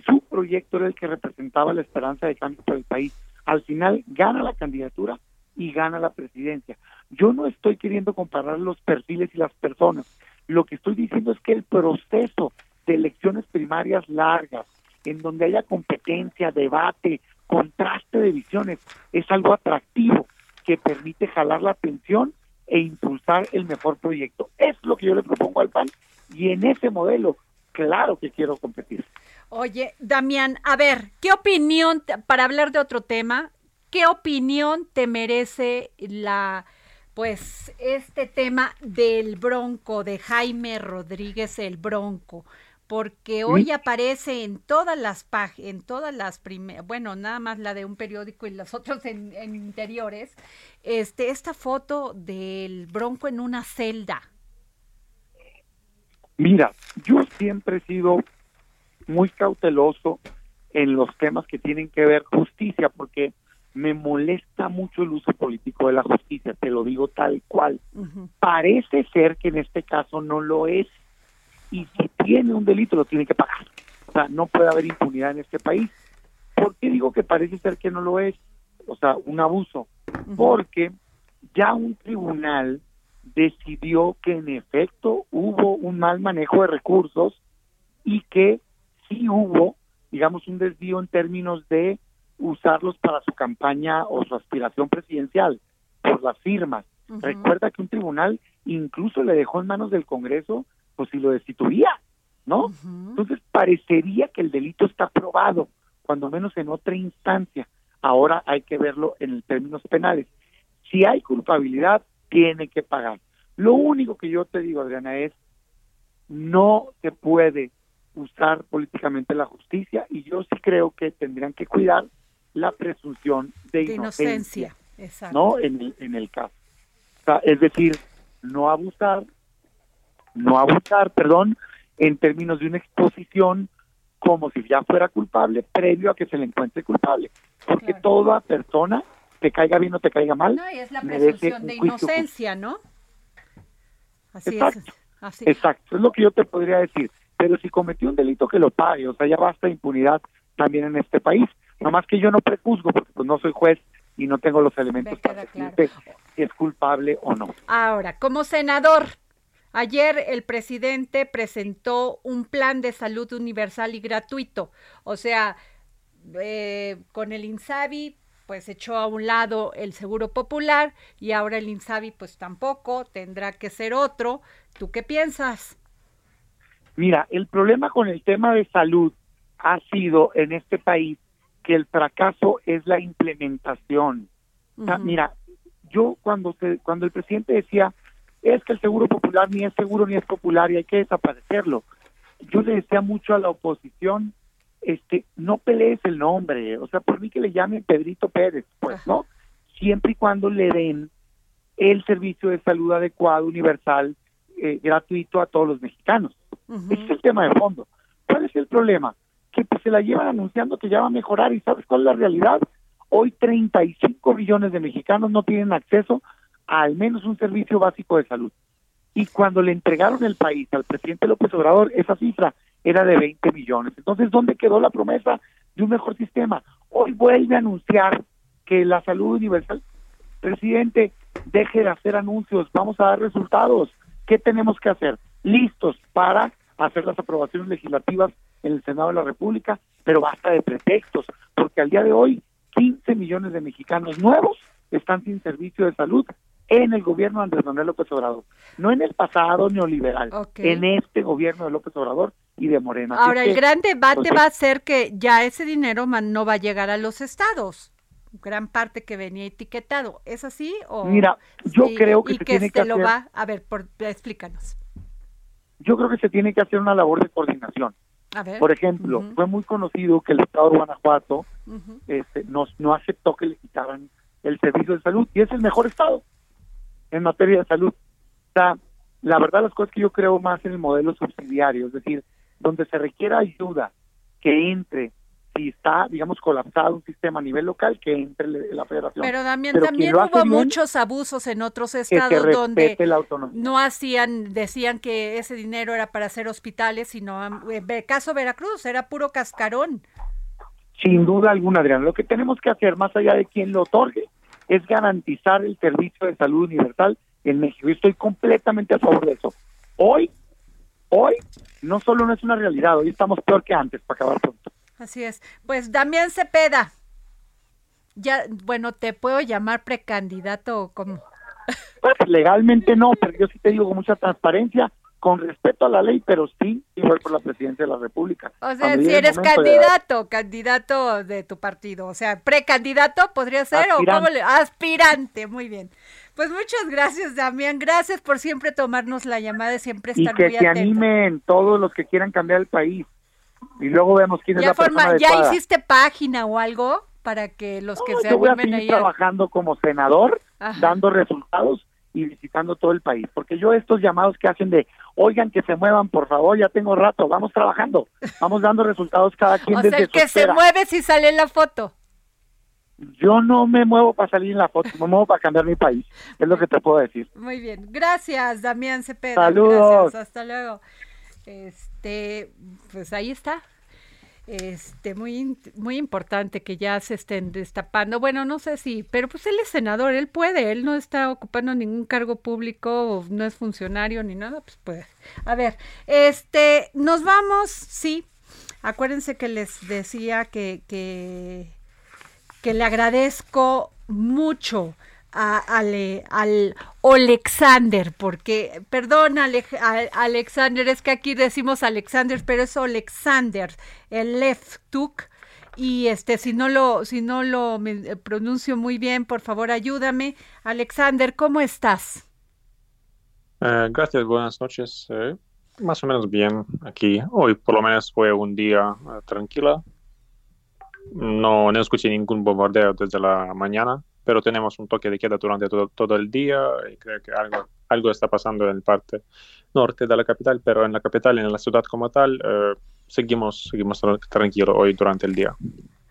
Speaker 5: su proyecto era el que representaba la esperanza de cambio para el país. Al final gana la candidatura y gana la presidencia. Yo no estoy queriendo comparar los perfiles y las personas. Lo que estoy diciendo es que el proceso de elecciones primarias largas, en donde haya competencia, debate, contraste de visiones, es algo atractivo que permite jalar la atención e impulsar el mejor proyecto. Es lo que yo le propongo al PAN y en ese modelo, claro que quiero competir.
Speaker 3: Oye, Damián, a ver, ¿qué opinión, para hablar de otro tema, qué opinión te merece la, pues, este tema del Bronco, de Jaime Rodríguez el Bronco? Porque hoy aparece en todas las páginas, en todas las primeras, bueno, nada más la de un periódico y las otras en, en interiores, este, esta foto del Bronco en una celda.
Speaker 5: Mira, yo siempre he sido muy cauteloso en los temas que tienen que ver justicia, porque me molesta mucho el uso político de la justicia, te lo digo tal cual. Parece ser que en este caso no lo es, y si tiene un delito lo tiene que pagar. O sea, no puede haber impunidad en este país. ¿Por qué digo que parece ser que no lo es? O sea, un abuso. Porque ya un tribunal decidió que en efecto hubo un mal manejo de recursos y que sí hubo, digamos, un desvío en términos de usarlos para su campaña o su aspiración presidencial por las firmas. Recuerda que un tribunal incluso le dejó en manos del Congreso, pues si lo destituía, ¿no? Entonces parecería que el delito está probado, cuando menos en otra instancia. Ahora hay que verlo en términos penales. Si hay culpabilidad, tiene que pagar. Lo único que yo te digo, Adriana, es no se puede usar políticamente la justicia y yo sí creo que tendrían que cuidar la presunción de,
Speaker 3: De
Speaker 5: inocencia,
Speaker 3: inocencia, exacto.
Speaker 5: ¿no? En el, en el caso. O sea, es decir, no abusar, no abusar, perdón, en términos de una exposición como si ya fuera culpable previo a que se le encuentre culpable. Porque toda persona, te caiga bien o te caiga mal,
Speaker 3: No, y es la presunción
Speaker 5: un
Speaker 3: de inocencia, ¿no? Así
Speaker 5: Exacto.
Speaker 3: es. Así.
Speaker 5: Exacto, es lo que yo te podría decir. Pero si cometió un delito que lo pague, o sea, ya basta impunidad también en este país. Nomás que yo no prejuzgo, porque pues no soy juez y no tengo los elementos para decirte si es culpable o no.
Speaker 3: Ahora, como senador, ayer el presidente presentó un plan de salud universal y gratuito. O sea, eh, con el INSABI, pues echó a un lado el Seguro Popular y ahora el INSABI, pues tampoco, tendrá que ser otro. ¿Tú qué piensas?
Speaker 5: Mira, el problema con el tema de salud ha sido en este país que el fracaso es la implementación. O sea, mira, yo cuando se, cuando el presidente decía es que el seguro popular ni es seguro ni es popular y hay que desaparecerlo, yo le decía mucho a la oposición, este, no pelees el nombre, o sea, por mí que le llamen Pedrito Pérez, pues, ¿no? Siempre y cuando le den el servicio de salud adecuado, universal, eh, gratuito a todos los mexicanos. Ese es el tema de fondo. ¿Cuál es el problema? Pues, se la llevan anunciando que ya va a mejorar y ¿sabes cuál es la realidad? Hoy 35 millones de mexicanos no tienen acceso a al menos un servicio básico de salud. Y cuando le entregaron el país al presidente López Obrador, esa cifra era de 20 millones. Entonces, ¿dónde quedó la promesa de un mejor sistema? Hoy vuelve a anunciar que la salud universal, presidente, deje de hacer anuncios, vamos a dar resultados. ¿Qué tenemos que hacer? Listos para hacer las aprobaciones legislativas en el Senado de la República, pero basta de pretextos, porque al día de hoy 15 millones de mexicanos nuevos están sin servicio de salud en el gobierno de Andrés Manuel López Obrador, no en el pasado neoliberal, en este gobierno de López Obrador y de Morena.
Speaker 3: Ahora, el gran debate va a ser que ya ese dinero no va a llegar a los estados gran parte que venía etiquetado. ¿Es así? O,
Speaker 5: Mira, yo creo que
Speaker 3: y
Speaker 5: se
Speaker 3: que
Speaker 5: tiene
Speaker 3: este
Speaker 5: que
Speaker 3: lo va, a ver, por, explícanos.
Speaker 5: Yo creo que se tiene que hacer una labor de coordinación.
Speaker 3: A ver.
Speaker 5: Por ejemplo, fue muy conocido que el estado de Guanajuato este, no, no aceptó que le quitaran el servicio de salud y es el mejor estado en materia de salud. O sea, la verdad las cosas que yo creo más en el modelo subsidiario, es decir, donde se requiera ayuda que entre, si está, digamos, colapsado un sistema a nivel local, que entre la federación.
Speaker 3: Pero también,
Speaker 5: Pero
Speaker 3: también hubo
Speaker 5: bien,
Speaker 3: muchos abusos en otros estados donde
Speaker 5: la
Speaker 3: no hacían, decían que ese dinero era para hacer hospitales, sino eh, ve- caso Veracruz, era puro cascarón.
Speaker 5: Sin duda alguna, Adrián. Lo que tenemos que hacer, más allá de quien lo otorgue, es garantizar el servicio de salud universal en México. Y estoy completamente a favor de eso. Hoy, hoy, no solo no es una realidad, hoy estamos peor que antes, para acabar pronto.
Speaker 3: Así es. Pues Damián Cepeda. Ya, bueno, te puedo llamar precandidato o como.
Speaker 5: Pues, legalmente no, pero yo sí te digo con mucha transparencia, con respeto a la ley, pero sí, igual por la presidencia de la República.
Speaker 3: O sea, si eres
Speaker 5: de-
Speaker 3: candidato, candidato de tu partido, o sea, precandidato podría ser o cómo le aspirante, muy bien. Pues muchas gracias, Damián, gracias por siempre tomarnos la llamada y siempre
Speaker 5: y
Speaker 3: estar
Speaker 5: que
Speaker 3: muy
Speaker 5: se
Speaker 3: atento.
Speaker 5: animen todos los que quieran cambiar el país. Y luego vemos quién es
Speaker 3: ¿Ya,
Speaker 5: la persona
Speaker 3: forma- ¿Ya
Speaker 5: adecuada.
Speaker 3: hiciste página o algo para que los que
Speaker 5: No,
Speaker 3: se
Speaker 5: yo voy a seguir
Speaker 3: ahí?
Speaker 5: trabajando como senador,
Speaker 3: Ajá.
Speaker 5: dando resultados y visitando todo el país. Porque yo estos llamados que hacen de, oigan, que se muevan, por favor, ya tengo rato, vamos trabajando, vamos dando resultados cada quien
Speaker 3: O sea,
Speaker 5: desde
Speaker 3: el
Speaker 5: su
Speaker 3: que se
Speaker 5: esfera.
Speaker 3: mueve si sale en la foto.
Speaker 5: Yo no me muevo para salir en la foto, me muevo para cambiar mi país, es lo que te puedo decir.
Speaker 3: Muy bien, gracias, Damián Cepeda.
Speaker 5: Saludos.
Speaker 3: Gracias, hasta luego. Este, pues ahí está. Este, muy, muy importante que ya se estén destapando. Bueno, no sé si, pero pues él es senador, él puede, él no está ocupando ningún cargo público, no es funcionario ni nada, pues puede. A ver, este, nos vamos, sí. Acuérdense que les decía que que le agradezco mucho a, Ale- al Alexander, porque, perdón, Alexander, es que aquí decimos Alexander, pero es Alexander, el Leftuk. Y este, si no lo, si no lo eh, pronuncio muy bien, por favor ayúdame. Alexander, ¿cómo estás?
Speaker 11: Eh, gracias, buenas noches. Eh, más o menos bien aquí. Hoy por lo menos fue un día eh, tranquilo. No, no escuché ningún bombardeo desde la mañana, pero tenemos un toque de queda durante todo, el día y creo que algo, algo está pasando en la parte norte de la capital, pero en la capital, en la ciudad como tal, eh, seguimos, seguimos tra- tranquilos hoy durante el día.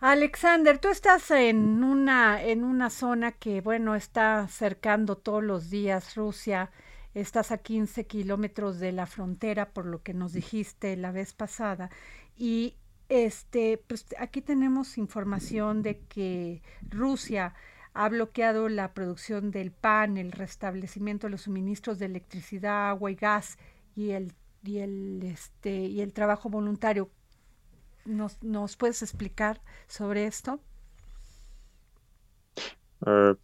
Speaker 3: Alexander, tú estás en una, en una zona que, bueno, está cercando todos los días Rusia. Estás a 15 kilómetros de la frontera, por lo que nos dijiste la vez pasada. Y este, pues aquí tenemos información de que Rusia ha bloqueado la producción del pan, el restablecimiento de los suministros de electricidad, agua y gas y el y el este y el trabajo voluntario. ¿Nos, nos puedes explicar sobre esto?
Speaker 11: Eh,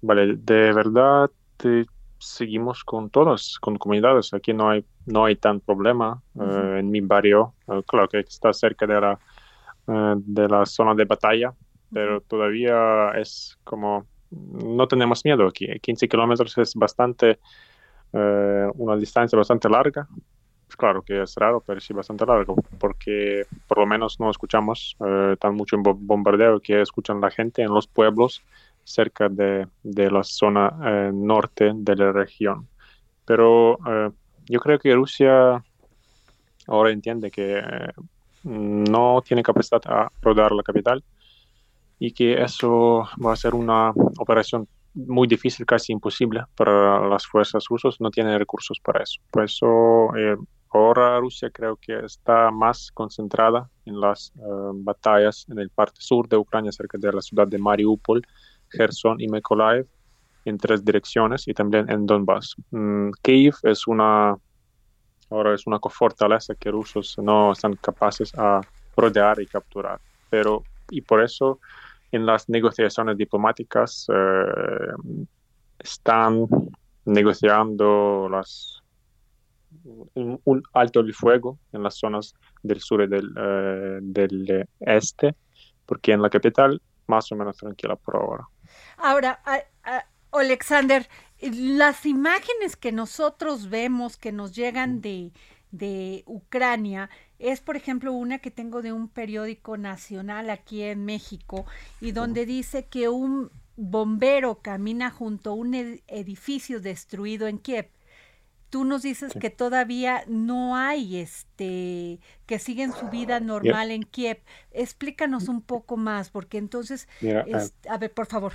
Speaker 11: vale, de verdad eh, seguimos con todas, con comunidades. Aquí no hay, no hay tan problema. Eh, en mi barrio, eh, claro que está cerca de la, de la zona de batalla, pero todavía es como, no tenemos miedo aquí. 15 kilómetros es bastante, eh, una distancia bastante larga. Pues claro que es raro, pero sí bastante largo, porque por lo menos no escuchamos eh, tan mucho bo- bombardeo que escuchan la gente en los pueblos cerca de, de la zona eh, norte de la región. Pero eh, yo creo que Rusia ahora entiende que eh, no tiene capacidad a rodar la capital y que eso va a ser una operación muy difícil, casi imposible para las fuerzas rusas, no tienen recursos para eso. Por eso eh, ahora Rusia creo que está más concentrada en las eh, batallas en el parte sur de Ucrania, cerca de la ciudad de Mariupol, Kherson y Mykolaiv, en tres direcciones y también en Donbass. Mm, Kiev es una ahora es una fortaleza que rusos no están capaces a rodear y capturar, pero y por eso en las negociaciones diplomáticas eh, están negociando las, un, alto el fuego en las zonas del sur y del, eh, del este, porque en la capital más o menos tranquila por ahora.
Speaker 3: Ahora, Alexander, las imágenes que nosotros vemos que nos llegan de, de Ucrania es, por ejemplo, una que tengo de un periódico nacional aquí en México y donde dice que un bombero camina junto a un edificio destruido en Kiev. Tú nos dices que todavía no hay, este, que siguen su vida normal en Kiev. Explícanos un poco más, porque entonces,
Speaker 11: ah,
Speaker 3: a ver, por favor.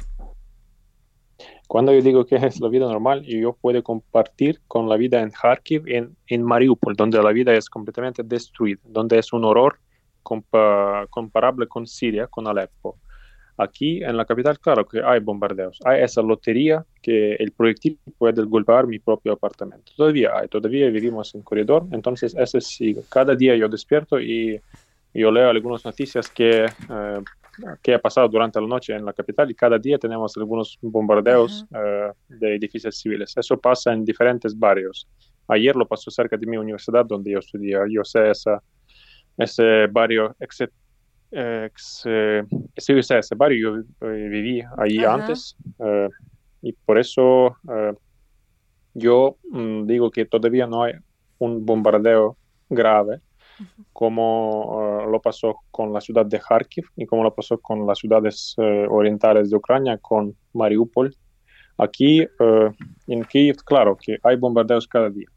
Speaker 11: Cuando yo digo que es la vida normal, yo puedo compartir con la vida en Kharkiv, en, en Mariupol, donde la vida es completamente destruida, donde es un horror comparable con Siria, con Alepo. Aquí en la capital, claro que hay bombardeos, hay esa lotería que el proyectil puede golpear mi propio apartamento. Todavía hay, todavía vivimos en corredor, entonces eso sigue. Cada día yo despierto y yo leo algunas noticias que eh, que ha pasado durante la noche en la capital y cada día tenemos algunos bombardeos eh, de edificios civiles. Eso pasa en diferentes barrios. Ayer lo pasó cerca de mi universidad donde yo estudié. Yo sé esa, ese barrio, ex, ex, eh, ese barrio yo eh, viví ahí antes y por eso yo mm, digo que todavía no hay un bombardeo grave como uh, lo pasó con la ciudad de Kharkiv y como lo pasó con las ciudades uh, orientales de Ucrania, con Mariupol. Aquí uh, en Kiev, claro que hay bombardeos cada día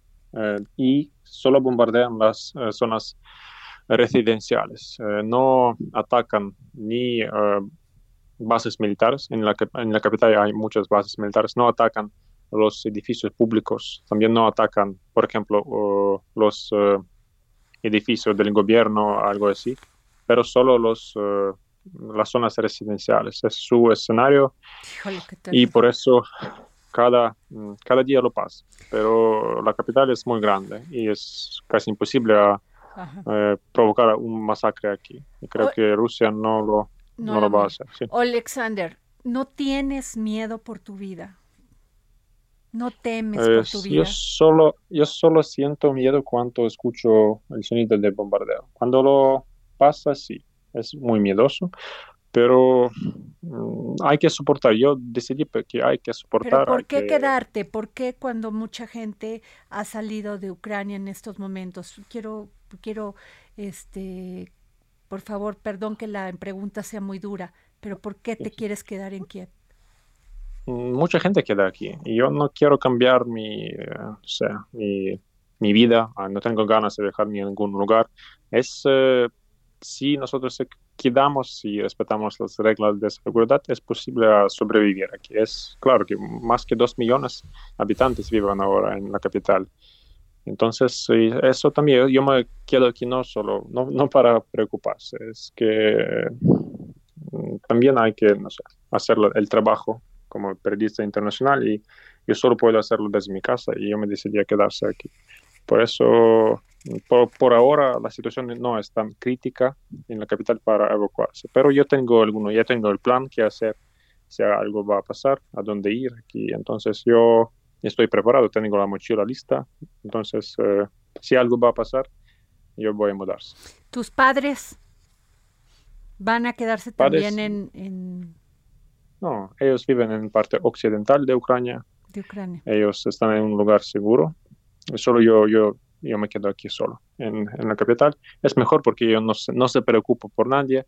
Speaker 11: y solo bombardean las zonas residenciales. no atacan ni bases militares, en la, en la capital hay muchas bases militares, no atacan los edificios públicos, también no atacan, por ejemplo, los edificios del gobierno, algo así, pero solo los, eh, las zonas residenciales. Es su escenario y por eso cada, mm, cada día lo pasa. Pero la capital es muy grande y es casi imposible eh, provocar un masacre aquí. Y creo que Rusia no lo, no, lo va a hacer.
Speaker 3: Alexander, ¿no tienes miedo por tu vida? No temes por tu vida.
Speaker 11: Yo solo, yo solo siento miedo cuando escucho el sonido del bombardeo. Cuando lo pasa, sí, es muy miedoso, pero mm, hay que soportar. Yo decidí que hay que soportar.
Speaker 3: ¿Por qué quedarte? ¿Por qué cuando mucha gente ha salido de Ucrania en estos momentos? Quiero, quiero, este, por favor, perdón que la pregunta sea muy dura, pero ¿por qué te quieres quedar en Kiev?
Speaker 11: Mucha gente queda aquí y yo no quiero cambiar mi, o sea, mi, vida, ah, no tengo ganas de dejar ningún lugar. Es eh, si nosotros quedamos y respetamos las reglas de seguridad, es posible sobrevivir aquí. Es claro que más que dos millones de habitantes viven ahora en la capital. Entonces, eso también, yo me quedo aquí no solo, no, no para preocuparse, es que mm, también hay que, no sé, hacer el trabajo como periodista internacional y yo solo puedo hacerlo desde mi casa y yo me decidí a quedarse aquí. Por eso, por, ahora, la situación no es tan crítica en la capital para evacuarse, pero yo tengo alguno, ya tengo el plan que hacer si algo va a pasar, a dónde ir aquí. Entonces yo estoy preparado, tengo la mochila lista, entonces eh, si algo va a pasar, yo voy a mudarse.
Speaker 3: ¿Tus padres van a quedarse también en
Speaker 11: no, ellos viven en parte occidental de Ucrania.
Speaker 3: De Ucrania.
Speaker 11: Ellos están en un lugar seguro. Solo yo, yo, yo me quedo aquí solo, en, en la capital. Es mejor porque yo no, no se preocupo por nadie.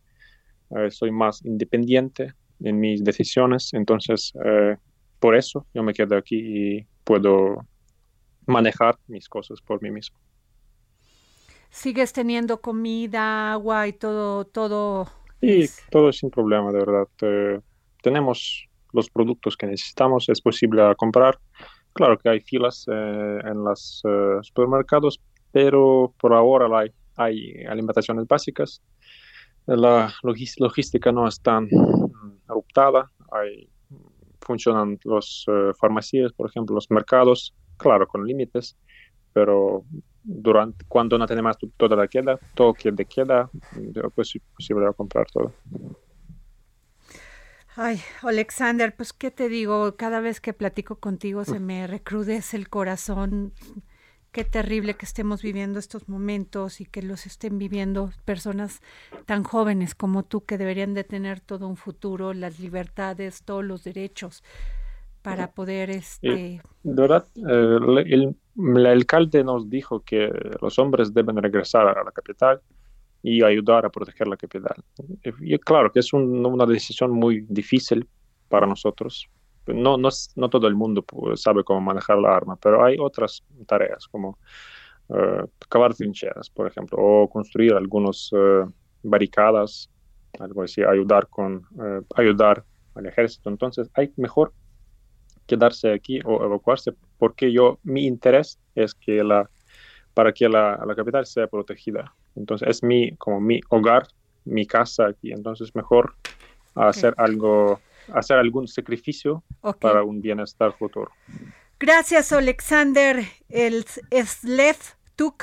Speaker 11: Eh, soy más independiente en mis decisiones. Entonces, eh, por eso yo me quedo aquí y puedo manejar mis cosas por mí mismo.
Speaker 3: ¿Sigues teniendo comida, agua y todo? todo
Speaker 11: Sí, todo sin problema, de verdad. Eh, tenemos los productos que necesitamos, es posible comprar. Claro que hay filas eh, en los eh, supermercados, pero por ahora hay, alimentaciones básicas. La logística no es tan adoptada. Hay, funcionan los farmacias, por ejemplo, los mercados, claro, con límites, pero cuando no tenemos toda la queda, todo queda, queda, pues es posible comprar todo.
Speaker 3: Ay, Alexander, pues qué te digo, cada vez que platico contigo se me recrudece el corazón. Qué terrible que estemos viviendo estos momentos y que los estén viviendo personas tan jóvenes como tú que deberían de tener todo un futuro, las libertades, todos los derechos para poder este
Speaker 11: de verdad eh, el, el, alcalde nos dijo que los hombres deben regresar a la capital y ayudar a proteger la capital. Y claro que es una decisión muy difícil para nosotros. No, no, no todo el mundo sabe cómo manejar la arma, pero hay otras tareas como uh, cavar trincheras, por ejemplo, o construir algunas uh, barricadas, algo así, ayudar con uh, ayudar al ejército. Entonces, hay mejor quedarse aquí o evacuarse porque yo mi interés es que la para que la, la capital sea protegida entonces es mi, como mi hogar, mi casa aquí. Entonces mejor hacer algo, hacer algún sacrificio para un bienestar futuro.
Speaker 3: Gracias, Alexander el Slev Tuk.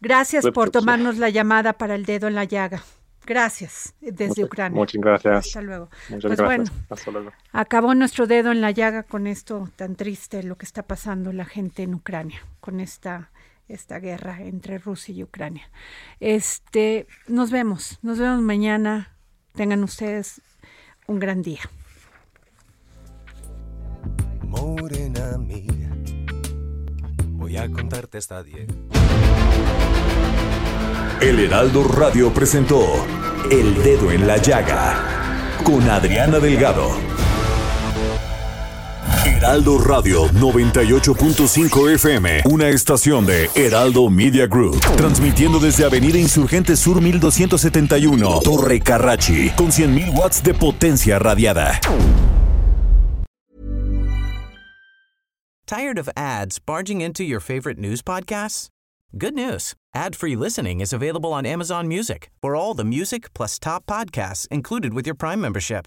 Speaker 3: Gracias por tomarnos la llamada para el dedo en la llaga. Gracias, desde Ucrania.
Speaker 11: Muchas gracias.
Speaker 3: Hasta luego.
Speaker 11: Muchas pues gracias. Hasta luego.
Speaker 3: Acabó nuestro dedo en la llaga con esto tan triste, lo que está pasando la gente en Ucrania, con esta esta guerra entre Rusia y Ucrania. Este, nos vemos, nos vemos mañana. Tengan ustedes un gran día.
Speaker 2: Morena mía, voy a contarte esta día.
Speaker 1: El Heraldo Radio presentó El Dedo en la Llaga con Adriana Delgado. Heraldo Radio 98.5 FM, una estación de Heraldo Media Group, transmitiendo desde Avenida Insurgente Sur 1271, Torre Carrachi, con 100.000 watts de potencia radiada.
Speaker 7: Tired of ads barging into your favorite news podcasts? Good news. Ad-free listening is available on Amazon Music. For all the music plus top podcasts included with your Prime membership.